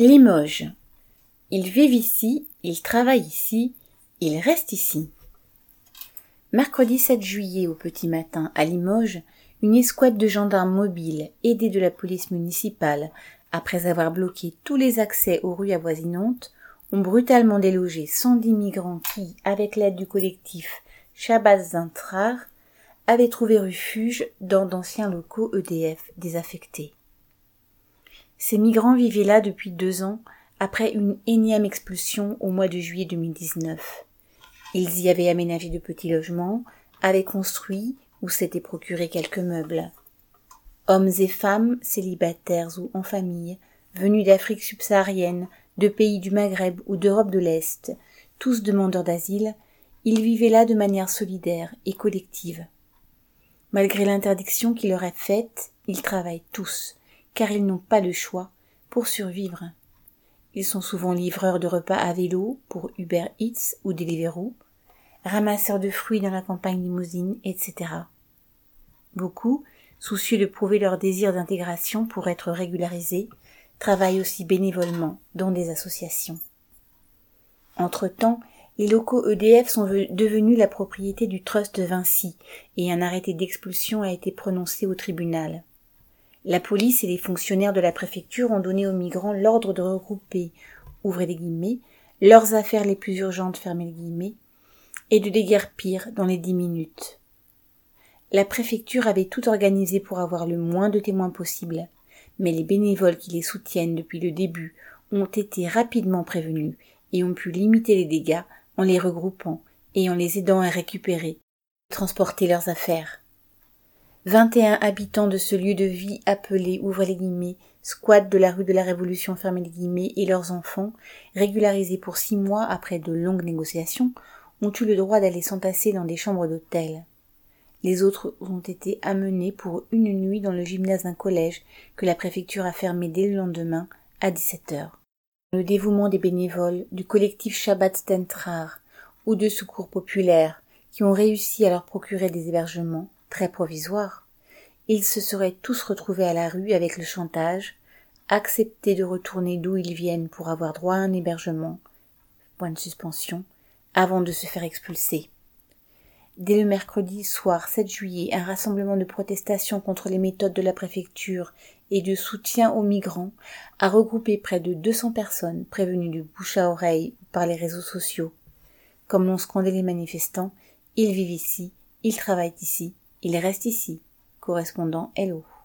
Limoges. Ils vivent ici, ils travaillent ici, ils restent ici. Mercredi 7 juillet au petit matin, à Limoges, une escouade de gendarmes mobiles, aidés de la police municipale, après avoir bloqué tous les accès aux rues avoisinantes, ont brutalement délogé 110 migrants qui, avec l'aide du collectif Zintrar, avaient trouvé refuge dans d'anciens locaux EDF désaffectés. Ces migrants vivaient là depuis deux ans, après une énième expulsion au mois de juillet 2019. Ils y avaient aménagé de petits logements, avaient construit ou s'étaient procuré quelques meubles. Hommes et femmes, célibataires ou en famille, venus d'Afrique subsaharienne, de pays du Maghreb ou d'Europe de l'Est, tous demandeurs d'asile, ils vivaient là de manière solidaire et collective. Malgré l'interdiction qui leur est faite, ils travaillent tous, car ils n'ont pas le choix pour survivre. Ils sont souvent livreurs de repas à vélo pour Uber Eats ou Deliveroo, ramasseurs de fruits dans la campagne limousine, etc. Beaucoup, soucieux de prouver leur désir d'intégration pour être régularisés, travaillent aussi bénévolement dans des associations. Entre-temps, les locaux EDF sont devenus la propriété du Trust de Vinci et un arrêté d'expulsion a été prononcé au tribunal. La police et les fonctionnaires de la préfecture ont donné aux migrants l'ordre de regrouper, ouvrez les guillemets, leurs affaires les plus urgentes, fermez les guillemets, et de déguerpir dans les dix minutes. La préfecture avait tout organisé pour avoir le moins de témoins possible, mais les bénévoles qui les soutiennent depuis le début ont été rapidement prévenus et ont pu limiter les dégâts en les regroupant et en les aidant à récupérer, transporter leurs affaires. 21 habitants de ce lieu de vie appelé, ouvrez les guillemets, squat de la rue de la Révolution, fermez les guillemets, et leurs enfants, régularisés pour six mois après de longues négociations, ont eu le droit d'aller s'entasser dans des chambres d'hôtel. Les autres ont été amenés pour une nuit dans le gymnase d'un collège que la préfecture a fermé dès le lendemain à 17 heures. Le dévouement des bénévoles du collectif Shabbat Stentrar ou de secours populaires qui ont réussi à leur procurer des hébergements très provisoire, ils se seraient tous retrouvés à la rue avec le chantage, accepter de retourner d'où ils viennent pour avoir droit à un hébergement, point de suspension, avant de se faire expulser. Dès le mercredi soir 7 juillet, un rassemblement de protestation contre les méthodes de la préfecture et de soutien aux migrants a regroupé près de 200 personnes prévenues de bouche à oreille par les réseaux sociaux. Comme l'ont scandé les manifestants, ils vivent ici, ils travaillent ici, il reste ici. Correspondant Hello.